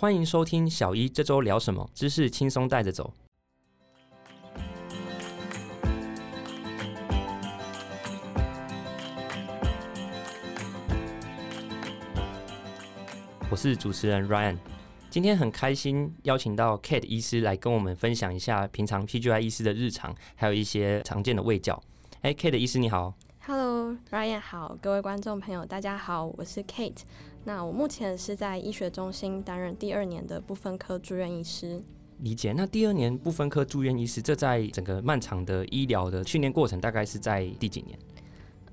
欢迎收听小一这周聊什么，知识轻松带着走。我是主持人 Ryan，今天很开心邀请到 Kate 医师来跟我们分享一下平常 PGI 医师的日常，还有一些常见的卫教。哎，Kate 医师你好。Hello，Ryan 好，各位观众朋友大家好，我是 Kate。那我目前是在医学中心担任第二年的部分科住院医师。理解。那第二年部分科住院医师，这在整个漫长的医疗的训练过程，大概是在第几年？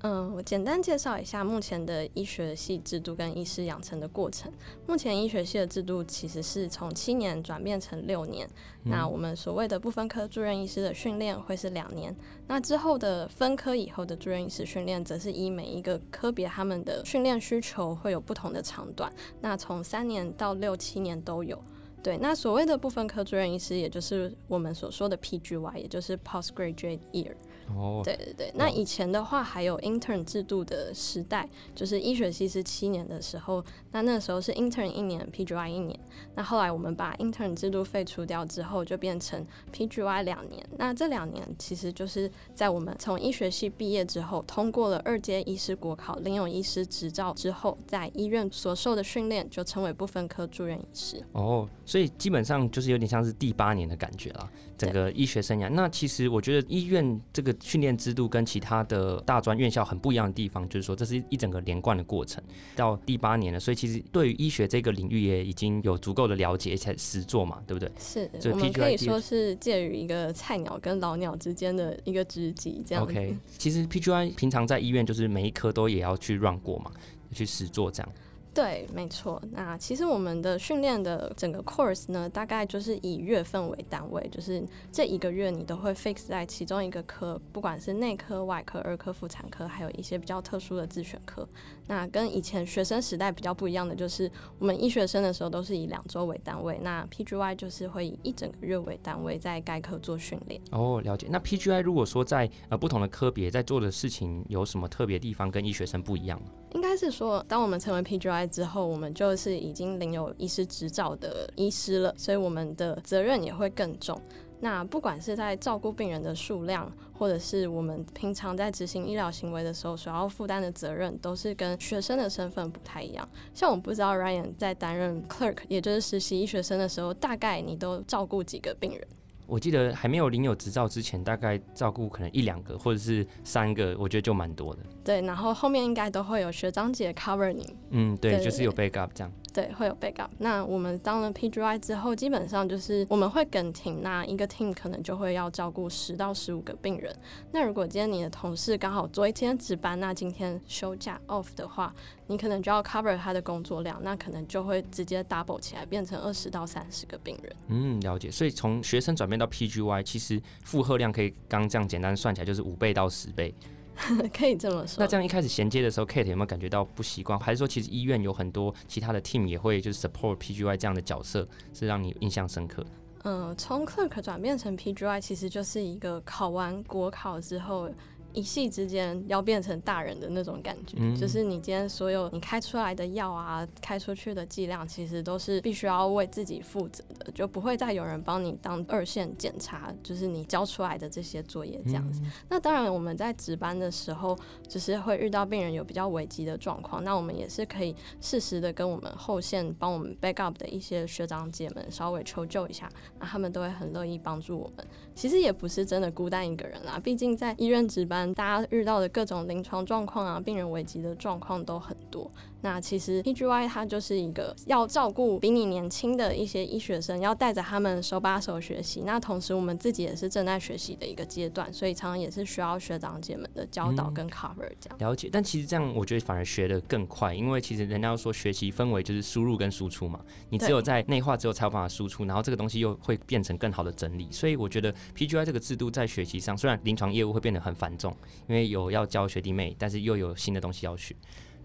嗯，我简单介绍一下目前的医学系制度跟医师养成的过程。目前医学系的制度其实是从七年转变成六年。那我们所谓的不分科住院医师的训练会是两年。那之后的分科以后的住院医师训练，则是以每一个科别他们的训练需求会有不同的长短。那从三年到六七年都有。对，那所谓的部分科住院医师，也就是我们所说的 PGY，也就是 Postgraduate Year。哦，对对对，那以前的话还有 intern 制度的时代，就是医学系是七年的时候，那那时候是 intern 一年，PGY 一年。那后来我们把 intern 制度废除掉之后，就变成 PGY 两年。那这两年其实就是在我们从医学系毕业之后，通过了二阶医师国考，领有医师执照之后，在医院所受的训练就称为部分科住院医师。哦，所以基本上就是有点像是第八年的感觉了，整个医学生涯。那其实我觉得医院这个。训练制度跟其他的大专院校很不一样的地方，就是说这是一整个连贯的过程。到第八年了，所以其实对于医学这个领域也已经有足够的了解，且实做嘛，对不对？是，我们可以说是介于一个菜鸟跟老鸟之间的一个知己这样。OK，其实 PGI 平常在医院就是每一科都也要去 run 过嘛，去实做这样。对，没错。那其实我们的训练的整个 course 呢，大概就是以月份为单位，就是这一个月你都会 fix 在其中一个科，不管是内科、外科、儿科、妇产科，还有一些比较特殊的自选科。那跟以前学生时代比较不一样的，就是我们医学生的时候都是以两周为单位，那 PGY 就是会以一整个月为单位，在该科做训练。哦，了解。那 PGY 如果说在呃不同的科别在做的事情有什么特别地方跟医学生不一样吗？应该是说，当我们成为 PGI 之后，我们就是已经领有医师执照的医师了，所以我们的责任也会更重。那不管是在照顾病人的数量，或者是我们平常在执行医疗行为的时候所要负担的责任，都是跟学生的身份不太一样。像我不知道 Ryan 在担任 clerk，也就是实习医学生的时候，大概你都照顾几个病人？我记得还没有领有执照之前，大概照顾可能一两个或者是三个，我觉得就蛮多的。对，然后后面应该都会有学长姐 cover 你。嗯，对，就是有 backup 这样。对，会有 backup。那我们当了 PGY 之后，基本上就是我们会跟 team，那一个 team 可能就会要照顾十到十五个病人。那如果今天你的同事刚好昨一天值班，那今天休假 off 的话，你可能就要 cover 他的工作量，那可能就会直接 double 起来，变成二十到三十个病人。嗯，了解。所以从学生转变到 PGY，其实负荷量可以刚这样简单算起来，就是五倍到十倍。可以这么说。那这样一开始衔接的时候，Kate 有没有感觉到不习惯？还是说，其实医院有很多其他的 team 也会就是 support PGY 这样的角色，是让你印象深刻？嗯，从 clerk 转变成 PGY，其实就是一个考完国考之后。一夕之间要变成大人的那种感觉，就是你今天所有你开出来的药啊，开出去的剂量，其实都是必须要为自己负责的，就不会再有人帮你当二线检查，就是你交出来的这些作业这样子。那当然，我们在值班的时候，就是会遇到病人有比较危急的状况，那我们也是可以适时的跟我们后线帮我们 backup 的一些学长姐们稍微求救一下，那他们都会很乐意帮助我们。其实也不是真的孤单一个人啦，毕竟在医院值班。大家遇到的各种临床状况啊，病人危急的状况都很多。那其实 PGY 它就是一个要照顾比你年轻的一些医学生，要带着他们手把手学习。那同时我们自己也是正在学习的一个阶段，所以常常也是需要学长姐们的教导跟 cover 这样。了解，但其实这样我觉得反而学的更快，因为其实人家说学习氛围就是输入跟输出嘛，你只有在内化之后才有办法输出，然后这个东西又会变成更好的整理。所以我觉得 PGY 这个制度在学习上，虽然临床业务会变得很繁重。因为有要教学弟妹，但是又有新的东西要学，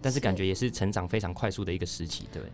但是感觉也是成长非常快速的一个时期，对。对，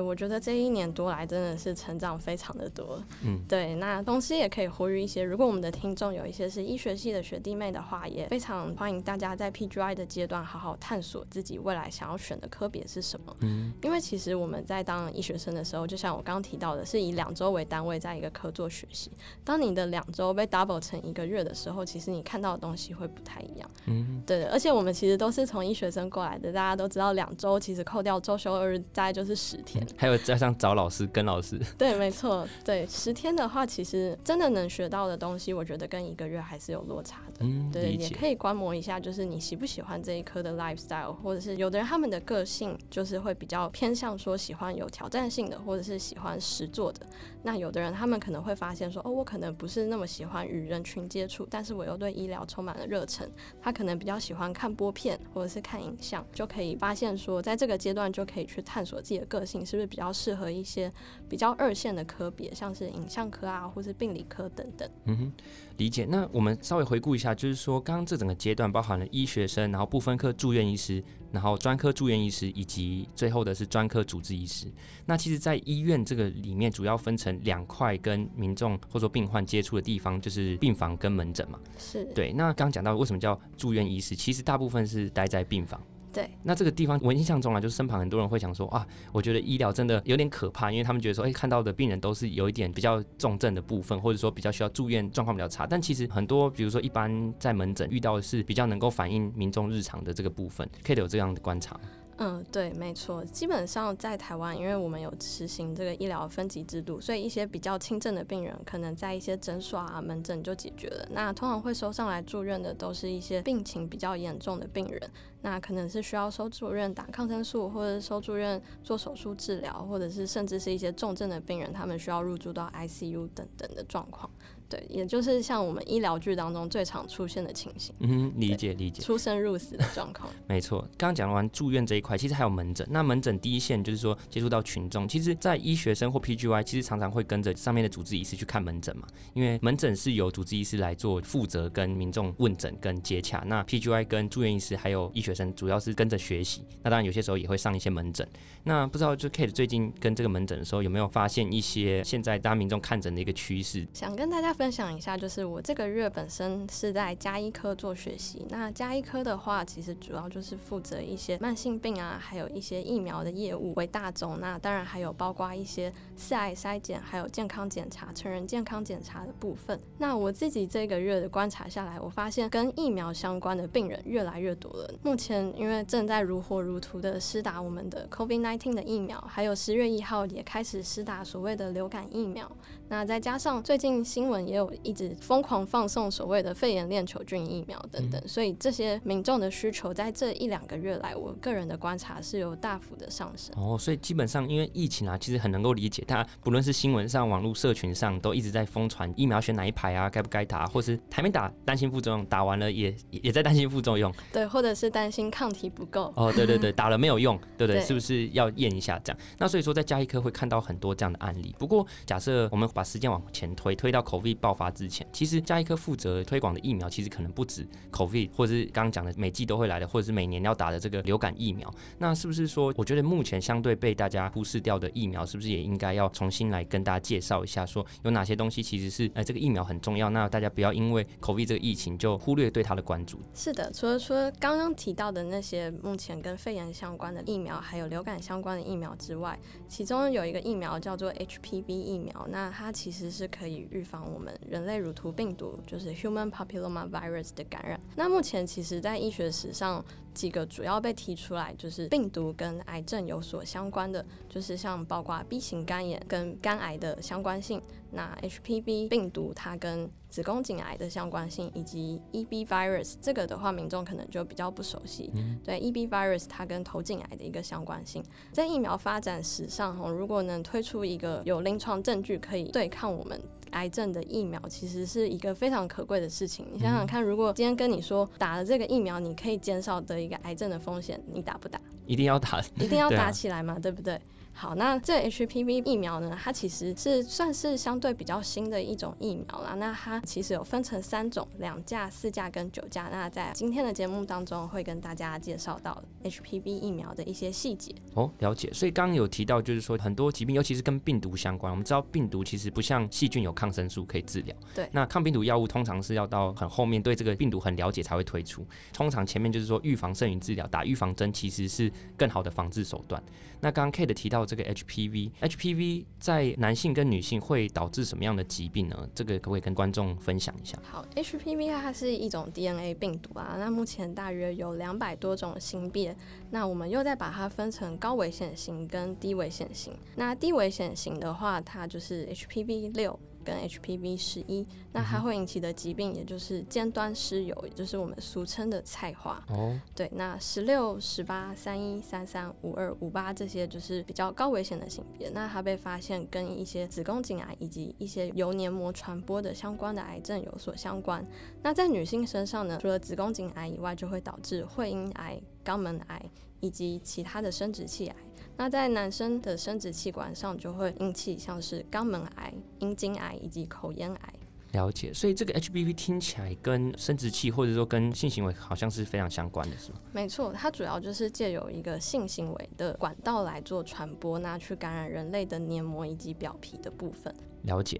我觉得这一年多来真的是成长非常的多。嗯，对，那同时也可以呼吁一些，如果我们的听众有一些是医学系的学弟妹的话，也非常欢迎大家在 PGI 的阶段好好探索自己未来想要选的科别是什么。嗯，因为其实我们在当医学生的时候，就像我刚刚提到的，是以两周为单位在一个科做学习。当你的两周被 double 成一个月的时候，其实你看到的东西会不太一样。嗯，对，而且我们其实都是从医学生过来的，大家都知道两周其实扣掉周休二日，大概就是十天。还有加上找老师跟老师。对，没错，对，十天的话，其实真的能学到的东西，我觉得跟一个月还是有落差的。嗯，对，也可以观摩一下，就是你喜不喜欢这一科的 lifestyle，或者是有的人他们的个性就是会比较偏向说喜欢有挑战性的，或者是喜欢实做的。那有的人他们可能会发现说，哦，我可能不是那么喜欢与人群接触，但是我又对医疗充满了热忱。他可能比较喜欢看播片或者是看影像，就可以发现说，在这个阶段就可以去探索自己的个性是不是比较适合一些比较二线的科别，像是影像科啊，或是病理科等等。嗯哼，理解。那我们稍微回顾一下，就是说刚刚这整个阶段包含了医学生，然后部分科住院医师。然后专科住院医师，以及最后的是专科主治医师。那其实，在医院这个里面，主要分成两块，跟民众或者说病患接触的地方，就是病房跟门诊嘛。是对。那刚讲到为什么叫住院医师，其实大部分是待在病房。对，那这个地方我印象中啊，就是身旁很多人会想说啊，我觉得医疗真的有点可怕，因为他们觉得说，哎，看到的病人都是有一点比较重症的部分，或者说比较需要住院，状况比较差。但其实很多，比如说一般在门诊遇到的是比较能够反映民众日常的这个部分，可以有这样的观察。嗯，对，没错。基本上在台湾，因为我们有实行这个医疗分级制度，所以一些比较轻症的病人，可能在一些诊所啊、门诊就解决了。那通常会收上来住院的，都是一些病情比较严重的病人。那可能是需要收住院打抗生素，或者收住院做手术治疗，或者是甚至是一些重症的病人，他们需要入住到 ICU 等等的状况。对，也就是像我们医疗剧当中最常出现的情形。嗯，理解理解。出生入死的状况。没错，刚刚讲完住院这一块，其实还有门诊。那门诊第一线就是说接触到群众，其实，在医学生或 PGY，其实常常会跟着上面的主治医师去看门诊嘛。因为门诊是由主治医师来做负责跟民众问诊跟接洽，那 PGY 跟住院医师还有医学生主要是跟着学习。那当然有些时候也会上一些门诊。那不知道就 Kate 最近跟这个门诊的时候，有没有发现一些现在大家民众看诊的一个趋势？想跟大家分享一下，就是我这个月本身是在加医科做学习。那加医科的话，其实主要就是负责一些慢性病啊，还有一些疫苗的业务为大宗。那当然还有包括一些四癌筛检，还有健康检查、成人健康检查的部分。那我自己这个月的观察下来，我发现跟疫苗相关的病人越来越多了。目前因为正在如火如荼的施打我们的 COVID-19 的疫苗，还有十月一号也开始施打所谓的流感疫苗。那再加上最近新闻也有一直疯狂放送所谓的肺炎链球菌疫苗等等，所以这些民众的需求在这一两个月来，我个人的观察是有大幅的上升。哦，所以基本上因为疫情啊，其实很能够理解，大家不论是新闻上、网络社群上，都一直在疯传疫苗选哪一排啊，该不该打，或是还没打担心副作用，打完了也也在担心副作用。对，或者是担心抗体不够。哦，对对对，打了没有用，对不对？是不是要验一下这样？那所以说在加一科会看到很多这样的案例。不过假设我们把时间往前推，推到 COVID 爆发之前，其实加一科负责推广的疫苗，其实可能不止 COVID，或者是刚刚讲的每季都会来的，或者是每年要打的这个流感疫苗。那是不是说，我觉得目前相对被大家忽视掉的疫苗，是不是也应该要重新来跟大家介绍一下，说有哪些东西其实是，哎，这个疫苗很重要，那大家不要因为 COVID 这个疫情就忽略对它的关注。是的，除了说刚刚提到的那些目前跟肺炎相关的疫苗，还有流感相关的疫苗之外，其中有一个疫苗叫做 HPV 疫苗，那它其实是可以预防我们人类乳头病毒，就是 Human Papilloma Virus 的感染。那目前其实，在医学史上，几个主要被提出来就是病毒跟癌症有所相关的，就是像包括 B 型肝炎跟肝癌的相关性。那 HPV 病毒它跟子宫颈癌的相关性，以及 EB virus 这个的话，民众可能就比较不熟悉。对 EB virus 它跟头颈癌的一个相关性，在疫苗发展史上，哈，如果能推出一个有临床证据可以对抗我们癌症的疫苗，其实是一个非常可贵的事情。你想想看，如果今天跟你说打了这个疫苗，你可以减少得一个癌症的风险，你打不打？一定要打，一定要 打起来嘛，对不对？好，那这 HPV 疫苗呢？它其实是算是相对比较新的一种疫苗啦。那它其实有分成三种，两价、四价跟九价。那在今天的节目当中，会跟大家介绍到 HPV 疫苗的一些细节。哦，了解。所以刚刚有提到，就是说很多疾病，尤其是跟病毒相关。我们知道病毒其实不像细菌有抗生素可以治疗。对。那抗病毒药物通常是要到很后面，对这个病毒很了解才会推出。通常前面就是说预防胜于治疗，打预防针其实是更好的防治手段。那刚刚 Kate 提到这个 HPV，HPV 在男性跟女性会导致什么样的疾病呢？这个可不可以跟观众分享一下？好，HPV 它是一种 DNA 病毒啊，那目前大约有两百多种型别，那我们又再把它分成高危险型跟低危险型。那低危险型的话，它就是 HPV 六。跟 HPV 十一，那它会引起的疾病，也就是尖端湿疣，也就是我们俗称的菜花。哦，对，那十六、十八、三一、三三、五二、五八这些就是比较高危险的性别。那它被发现跟一些子宫颈癌以及一些由黏膜传播的相关的癌症有所相关。那在女性身上呢，除了子宫颈癌以外，就会导致会阴癌、肛门癌以及其他的生殖器癌。那在男生的生殖器官上就会引起像是肛门癌、阴茎癌以及口咽癌。了解，所以这个 HPV 听起来跟生殖器或者说跟性行为好像是非常相关的，是吗？没错，它主要就是借由一个性行为的管道来做传播，那去感染人类的黏膜以及表皮的部分。了解，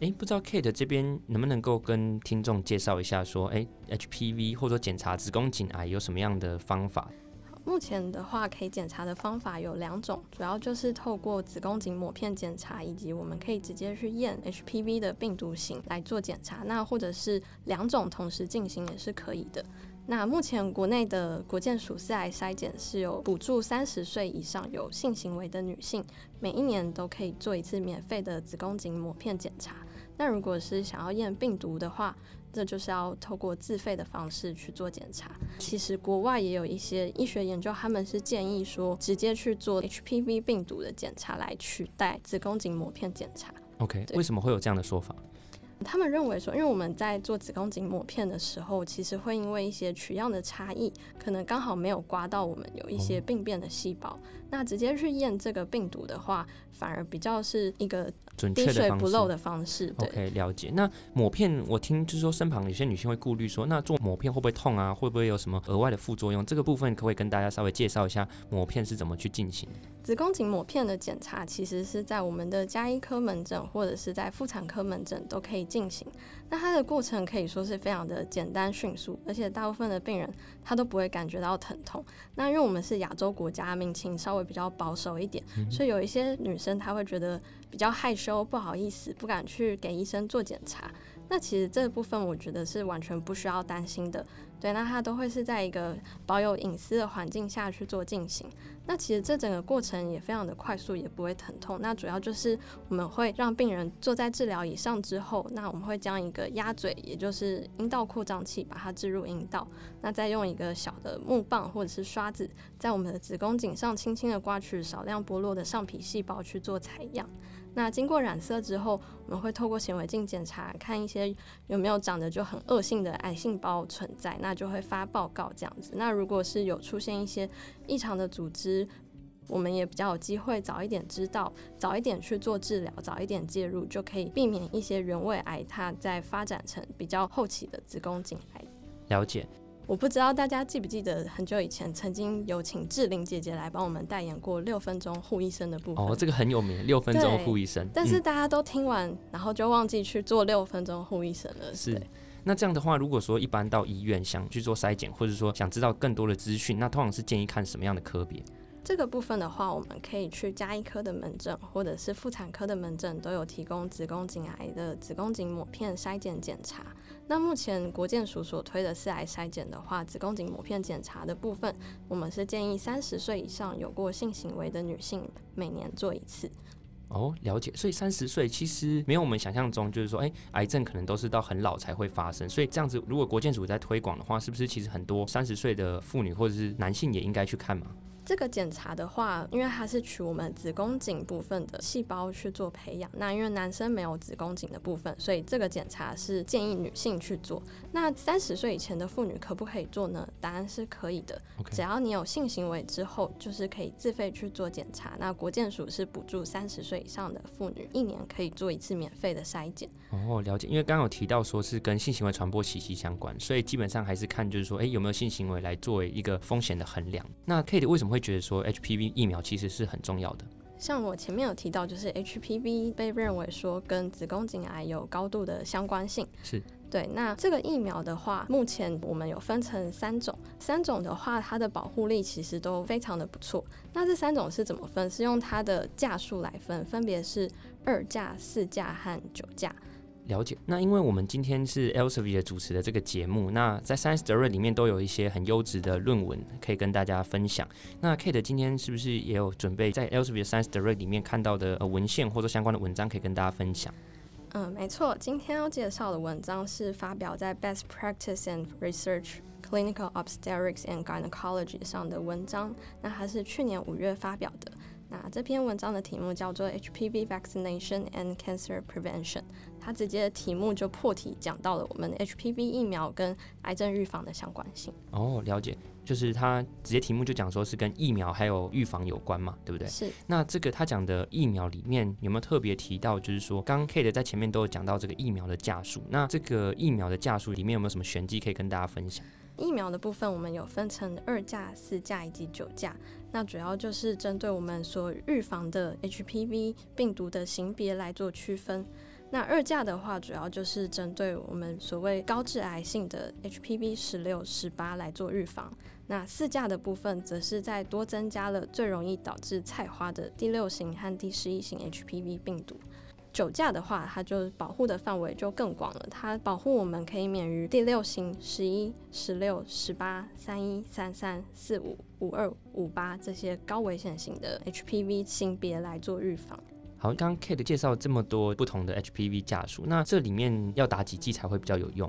哎，不知道 Kate 这边能不能够跟听众介绍一下，说哎 HPV 或者说检查子宫颈癌有什么样的方法？目前的话，可以检查的方法有两种，主要就是透过子宫颈抹片检查，以及我们可以直接去验 HPV 的病毒型来做检查。那或者是两种同时进行也是可以的。那目前国内的国健署四癌筛检是有补助三十岁以上有性行为的女性，每一年都可以做一次免费的子宫颈抹片检查。那如果是想要验病毒的话，这就是要透过自费的方式去做检查。其实国外也有一些医学研究，他们是建议说直接去做 HPV 病毒的检查来取代子宫颈膜片检查。OK，为什么会有这样的说法？他们认为说，因为我们在做子宫颈抹片的时候，其实会因为一些取样的差异，可能刚好没有刮到我们有一些病变的细胞。那直接去验这个病毒的话，反而比较是一个滴水不漏的方式。OK，了解。那抹片，我听就是说身旁有些女性会顾虑说，那做抹片会不会痛啊？会不会有什么额外的副作用？这个部分可不可以跟大家稍微介绍一下抹片是怎么去进行？子宫颈抹片的检查，其实是在我们的加医科门诊或者是在妇产科门诊都可以进行。那它的过程可以说是非常的简单迅速，而且大部分的病人他都不会感觉到疼痛。那因为我们是亚洲国家，民情稍微比较保守一点，所以有一些女生她会觉得比较害羞、不好意思，不敢去给医生做检查。那其实这部分我觉得是完全不需要担心的。对，那它都会是在一个保有隐私的环境下去做进行。那其实这整个过程也非常的快速，也不会疼痛。那主要就是我们会让病人坐在治疗椅上之后，那我们会将一个鸭嘴，也就是阴道扩张器，把它置入阴道。那再用一个小的木棒或者是刷子，在我们的子宫颈上轻轻的刮取少量剥落的上皮细胞去做采样。那经过染色之后，我们会透过显微镜检查，看一些有没有长得就很恶性的癌细胞存在，那就会发报告这样子。那如果是有出现一些异常的组织，我们也比较有机会早一点知道，早一点去做治疗，早一点介入，就可以避免一些原位癌它在发展成比较后期的子宫颈癌。了解。我不知道大家记不记得很久以前曾经有请志玲姐姐来帮我们代言过六分钟护医生的部分哦，这个很有名，六分钟护医生。但是大家都听完，然后就忘记去做六分钟护医生了。是，那这样的话，如果说一般到医院想去做筛检，或者说想知道更多的资讯，那通常是建议看什么样的科别？这个部分的话，我们可以去加医科的门诊，或者是妇产科的门诊，都有提供子宫颈癌的子宫颈抹片筛检检查。那目前国健署所推的四癌筛检的话，子宫颈抹片检查的部分，我们是建议三十岁以上有过性行为的女性每年做一次。哦，了解。所以三十岁其实没有我们想象中，就是说，哎，癌症可能都是到很老才会发生。所以这样子，如果国健署在推广的话，是不是其实很多三十岁的妇女或者是男性也应该去看嘛？这个检查的话，因为它是取我们子宫颈部分的细胞去做培养，那因为男生没有子宫颈的部分，所以这个检查是建议女性去做。那三十岁以前的妇女可不可以做呢？答案是可以的，只要你有性行为之后，就是可以自费去做检查。那国健署是补助三十岁以上的妇女一年可以做一次免费的筛检。哦，了解。因为刚刚有提到说是跟性行为传播息息相关，所以基本上还是看就是说，哎，有没有性行为来作为一个风险的衡量。那 Kate 为什么？会觉得说 HPV 疫苗其实是很重要的。像我前面有提到，就是 HPV 被认为说跟子宫颈癌有高度的相关性。是对。那这个疫苗的话，目前我们有分成三种，三种的话，它的保护力其实都非常的不错。那这三种是怎么分？是用它的价数来分，分别是二价、四价和九价。了解，那因为我们今天是 Elsevier 主持的这个节目，那在 Science d i r e 里面都有一些很优质的论文可以跟大家分享。那 Kate 今天是不是也有准备在 Elsevier Science d i r e 里面看到的文献或者相关的文章可以跟大家分享？嗯，没错，今天要介绍的文章是发表在 Best Practice and Research Clinical Obstetrics and Gynecology 上的文章，那它是去年五月发表的。那这篇文章的题目叫做 HPV Vaccination and Cancer Prevention。它直接的题目就破题讲到了我们 HPV 疫苗跟癌症预防的相关性。哦，了解，就是它直接题目就讲说是跟疫苗还有预防有关嘛，对不对？是。那这个他讲的疫苗里面有没有特别提到，就是说刚 Kate 在前面都有讲到这个疫苗的价数，那这个疫苗的价数里面有没有什么玄机可以跟大家分享？疫苗的部分我们有分成二价、四价以及九价，那主要就是针对我们所预防的 HPV 病毒的型别来做区分。那二价的话，主要就是针对我们所谓高致癌性的 HPV 十六、十八来做预防。那四价的部分，则是在多增加了最容易导致菜花的第六型和第十一型 HPV 病毒。九价的话，它就保护的范围就更广了，它保护我们可以免于第六型、十一、十六、十八、三一、三三、四五、五二、五八这些高危险型的 HPV 性别来做预防。好，刚刚 Kate 介绍这么多不同的 HPV 价数，那这里面要打几剂才会比较有用？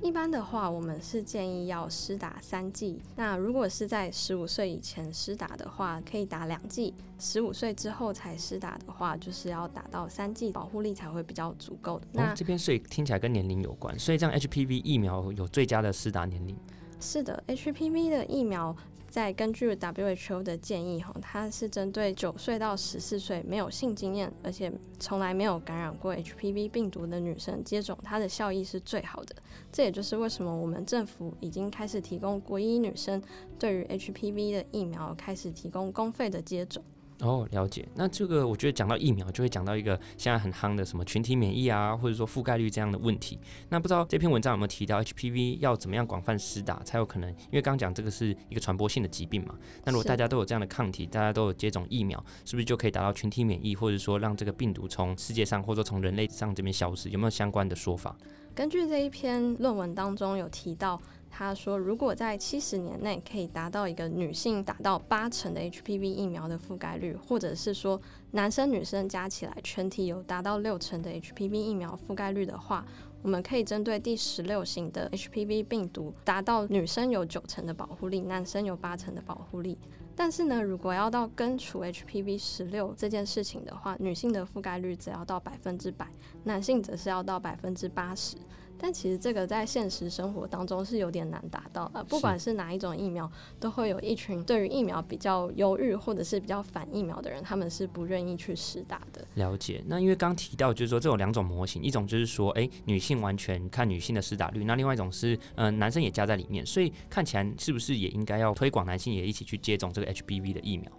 一般的话，我们是建议要施打三剂。那如果是在十五岁以前施打的话，可以打两剂；十五岁之后才施打的话，就是要打到三剂，保护力才会比较足够的。那这边所以听起来跟年龄有关，所以这样 HPV 疫苗有最佳的施打年龄？是的，HPV 的疫苗。在根据 WHO 的建议，哈，它是针对九岁到十四岁没有性经验，而且从来没有感染过 HPV 病毒的女生接种，它的效益是最好的。这也就是为什么我们政府已经开始提供国医女生对于 HPV 的疫苗开始提供公费的接种。哦，了解。那这个我觉得讲到疫苗，就会讲到一个现在很夯的什么群体免疫啊，或者说覆盖率这样的问题。那不知道这篇文章有没有提到 HPV 要怎么样广泛施打才有可能？因为刚刚讲这个是一个传播性的疾病嘛。那如果大家都有这样的抗体，大家都有接种疫苗，是不是就可以达到群体免疫，或者说让这个病毒从世界上或者说从人类上这边消失？有没有相关的说法？根据这一篇论文当中有提到。他说，如果在七十年内可以达到一个女性达到八成的 HPV 疫苗的覆盖率，或者是说男生女生加起来全体有达到六成的 HPV 疫苗覆盖率的话，我们可以针对第十六型的 HPV 病毒达到女生有九成的保护力，男生有八成的保护力。但是呢，如果要到根除 HPV 十六这件事情的话，女性的覆盖率只要到百分之百，男性则是要到百分之八十。但其实这个在现实生活当中是有点难达到的，不管是哪一种疫苗，都会有一群对于疫苗比较犹豫或者是比较反疫苗的人，他们是不愿意去试打的。了解。那因为刚提到就是说这种两种模型，一种就是说，哎，女性完全看女性的施打率，那另外一种是，嗯，男生也加在里面，所以看起来是不是也应该要推广男性也一起去接种这个 HPV 的疫苗？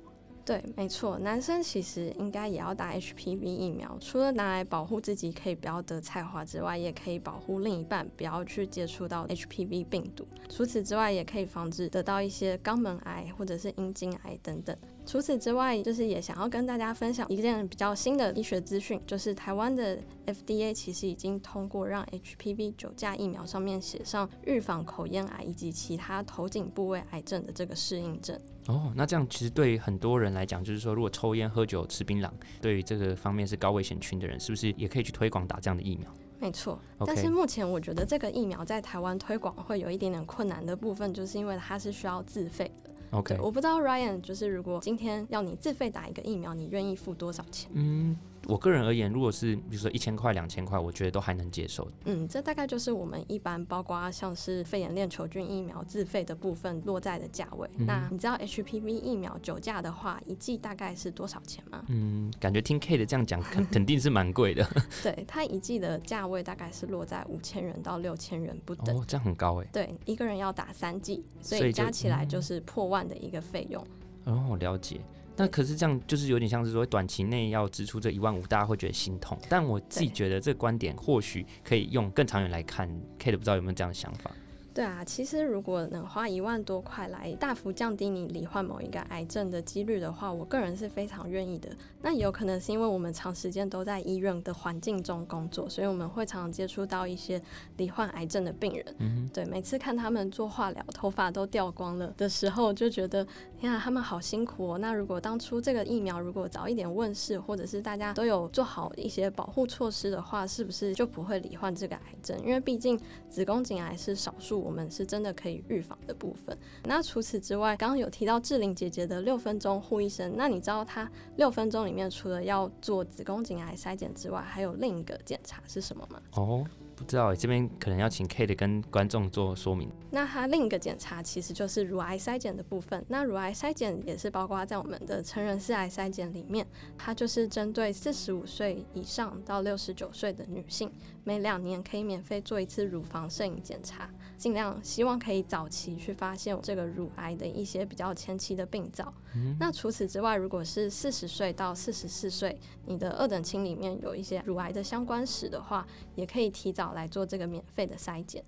对，没错，男生其实应该也要打 HPV 疫苗，除了拿来保护自己可以不要得菜花之外，也可以保护另一半不要去接触到 HPV 病毒。除此之外，也可以防止得到一些肛门癌或者是阴茎癌等等。除此之外，就是也想要跟大家分享一件比较新的医学资讯，就是台湾的 FDA 其实已经通过让 HPV 九价疫苗上面写上预防口咽癌以及其他头颈部位癌症的这个适应症。哦，那这样其实对很多人来讲，就是说如果抽烟、喝酒、吃槟榔，对于这个方面是高危险群的人，是不是也可以去推广打这样的疫苗？没错，但是目前我觉得这个疫苗在台湾推广会有一点点困难的部分，就是因为它是需要自费的。OK，我不知道 Ryan，就是如果今天要你自费打一个疫苗，你愿意付多少钱？嗯。我个人而言，如果是比如说一千块、两千块，我觉得都还能接受。嗯，这大概就是我们一般包括像是肺炎链球菌疫苗自费的部分落在的价位。那你知道 HPV 疫苗酒价的话，一剂大概是多少钱吗？嗯，感觉听 K 的这样讲，肯肯定是蛮贵的。对，它一剂的价位大概是落在五千元到六千元不等。哦，这样很高哎。对，一个人要打三剂，所以加起来就是破万的一个费用。哦，了解。那可是这样，就是有点像是说短期内要支出这一万五，大家会觉得心痛。但我自己觉得这个观点或许可以用更长远来看。Kate 不知道有没有这样的想法？对啊，其实如果能花一万多块来大幅降低你罹患某一个癌症的几率的话，我个人是非常愿意的。那也有可能是因为我们长时间都在医院的环境中工作，所以我们会常常接触到一些罹患癌症的病人。嗯，对，每次看他们做化疗，头发都掉光了的时候，就觉得天啊，他们好辛苦哦。那如果当初这个疫苗如果早一点问世，或者是大家都有做好一些保护措施的话，是不是就不会罹患这个癌症？因为毕竟子宫颈癌是少数。我们是真的可以预防的部分。那除此之外，刚刚有提到志玲姐姐的六分钟护医生，那你知道她六分钟里面除了要做子宫颈癌筛检之外，还有另一个检查是什么吗？哦。不知道诶，这边可能要请 Kate 跟观众做说明。那它另一个检查其实就是乳癌筛检的部分。那乳癌筛检也是包括在我们的成人四癌筛检里面，它就是针对四十五岁以上到六十九岁的女性，每两年可以免费做一次乳房摄影检查，尽量希望可以早期去发现这个乳癌的一些比较前期的病灶。那除此之外，如果是四十岁到四十四岁，你的二等亲里面有一些乳癌的相关史的话，也可以提早来做这个免费的筛检。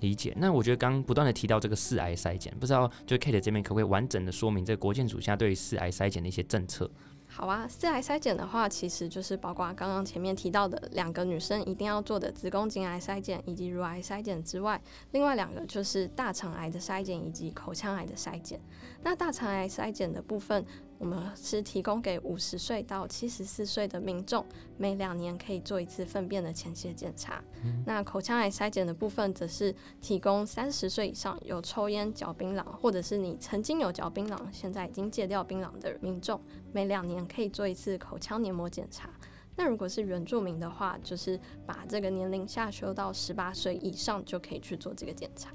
理解。那我觉得刚不断的提到这个四癌筛检，不知道就 Kate 这边可不可以完整的说明这个国建署下对于四癌筛检的一些政策？好啊，四癌筛检的话，其实就是包括刚刚前面提到的两个女生一定要做的子宫颈癌筛检以及乳癌筛检之外，另外两个就是大肠癌的筛检以及口腔癌的筛检。那大肠癌筛检的部分。我们是提供给五十岁到七十四岁的民众，每两年可以做一次粪便的前血检查。那口腔癌筛检的部分，则是提供三十岁以上有抽烟、嚼槟榔，或者是你曾经有嚼槟榔，现在已经戒掉槟榔的民众，每两年可以做一次口腔黏膜检查。那如果是原住民的话，就是把这个年龄下修到十八岁以上，就可以去做这个检查。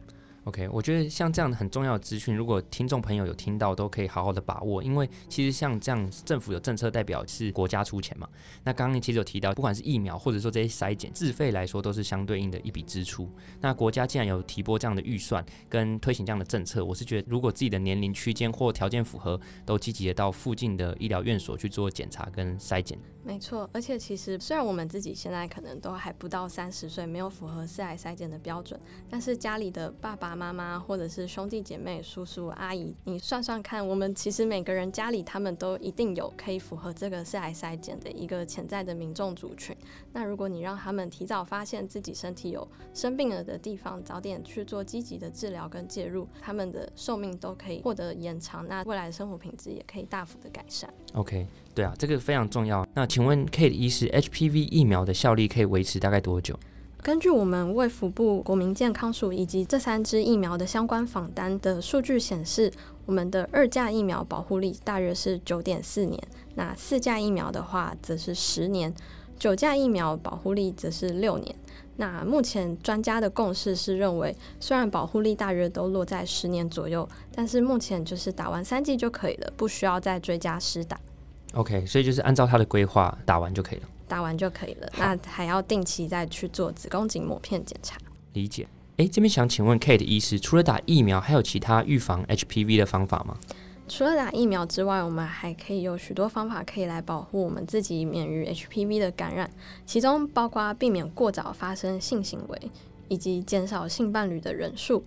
OK，我觉得像这样的很重要的资讯，如果听众朋友有听到，都可以好好的把握。因为其实像这样，政府有政策代表是国家出钱嘛。那刚刚其实有提到，不管是疫苗或者说这些筛检自费来说，都是相对应的一笔支出。那国家既然有提拨这样的预算跟推行这样的政策，我是觉得如果自己的年龄区间或条件符合，都积极的到附近的医疗院所去做检查跟筛检。没错，而且其实虽然我们自己现在可能都还不到三十岁，没有符合四癌筛检的标准，但是家里的爸爸妈妈或者是兄弟姐妹、叔叔阿姨，你算算看，我们其实每个人家里他们都一定有可以符合这个四癌筛检的一个潜在的民众族群。那如果你让他们提早发现自己身体有生病了的地方，早点去做积极的治疗跟介入，他们的寿命都可以获得延长，那未来的生活品质也可以大幅的改善。OK。对啊，这个非常重要。那请问 Kate 医师，HPV 疫苗的效力可以维持大概多久？根据我们卫福部国民健康署以及这三支疫苗的相关访单的数据显示，我们的二价疫苗保护力大约是九点四年，那四价疫苗的话则是十年，九价疫苗保护力则是六年。那目前专家的共识是认为，虽然保护力大约都落在十年左右，但是目前就是打完三剂就可以了，不需要再追加施打。OK，所以就是按照他的规划打完就可以了，打完就可以了。那还要定期再去做子宫颈膜片检查。理解。哎，这边想请问 Kate 医师，除了打疫苗，还有其他预防 HPV 的方法吗？除了打疫苗之外，我们还可以有许多方法可以来保护我们自己免于 HPV 的感染，其中包括避免过早发生性行为，以及减少性伴侣的人数。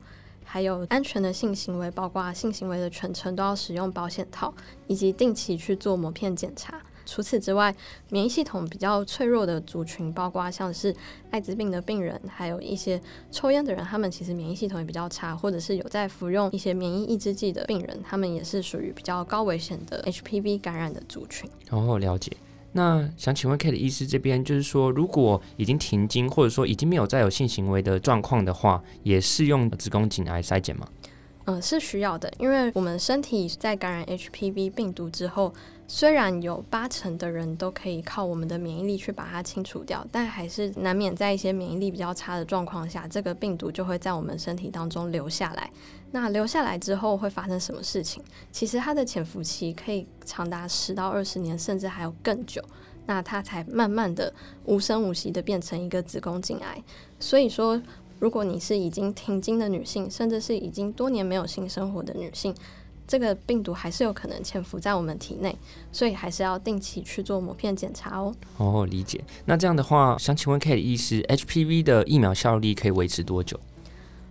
还有安全的性行为，包括性行为的全程都要使用保险套，以及定期去做膜片检查。除此之外，免疫系统比较脆弱的族群，包括像是艾滋病的病人，还有一些抽烟的人，他们其实免疫系统也比较差，或者是有在服用一些免疫抑制剂的病人，他们也是属于比较高危险的 HPV 感染的族群。哦，了解。那想请问 Kate 医师这边，就是说，如果已经停经，或者说已经没有再有性行为的状况的话，也适用子宫颈癌筛检吗？嗯，是需要的，因为我们身体在感染 HPV 病毒之后，虽然有八成的人都可以靠我们的免疫力去把它清除掉，但还是难免在一些免疫力比较差的状况下，这个病毒就会在我们身体当中留下来。那留下来之后会发生什么事情？其实它的潜伏期可以长达十到二十年，甚至还有更久。那它才慢慢的无声无息的变成一个子宫颈癌。所以说。如果你是已经停经的女性，甚至是已经多年没有性生活的女性，这个病毒还是有可能潜伏在我们体内，所以还是要定期去做膜片检查哦。哦，理解。那这样的话，想请问 Kate 医师，HPV 的疫苗效力可以维持多久？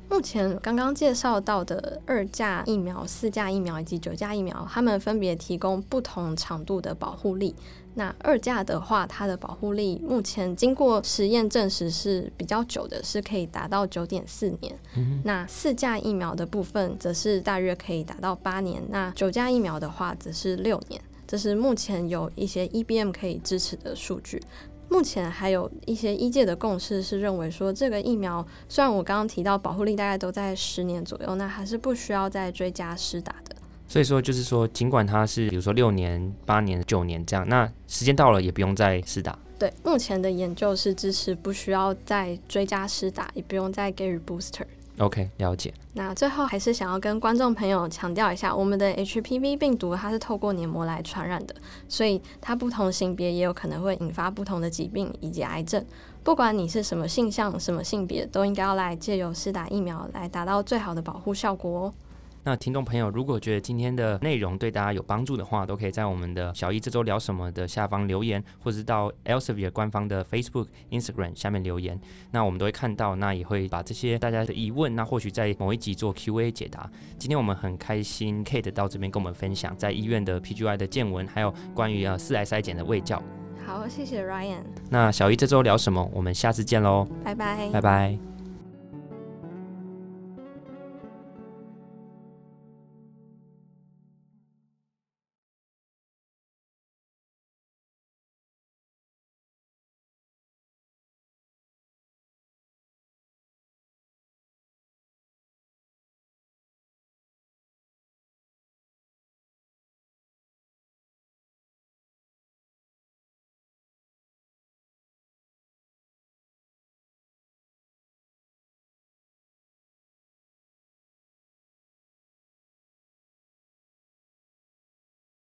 目前刚刚介绍到的二价疫苗、四价疫苗以及九价疫苗，它们分别提供不同长度的保护力。那二价的话，它的保护力目前经过实验证实是比较久的，是可以达到九点四年。那四价疫苗的部分则是大约可以达到八年。那九价疫苗的话则是六年。这是目前有一些 EBM 可以支持的数据。目前还有一些医界的共识是认为说，这个疫苗虽然我刚刚提到保护力大概都在十年左右，那还是不需要再追加施打的。所以说，就是说，尽管它是比如说六年、八年、九年这样，那时间到了也不用再施打。对，目前的研究是支持不需要再追加施打，也不用再给予 booster。OK，了解。那最后还是想要跟观众朋友强调一下，我们的 HPV 病毒它是透过黏膜来传染的，所以它不同性别也有可能会引发不同的疾病以及癌症。不管你是什么性向、什么性别，都应该要来借由施打疫苗来达到最好的保护效果哦。那听众朋友，如果觉得今天的内容对大家有帮助的话，都可以在我们的小一这周聊什么的下方留言，或者是到 Elsevier 官方的 Facebook、Instagram 下面留言，那我们都会看到，那也会把这些大家的疑问，那或许在某一集做 Q&A 解答。今天我们很开心，Kate 到这边跟我们分享在医院的 PGY 的见闻，还有关于啊四 S 筛检的卫教。好，谢谢 Ryan。那小一这周聊什么？我们下次见喽，拜拜，拜拜。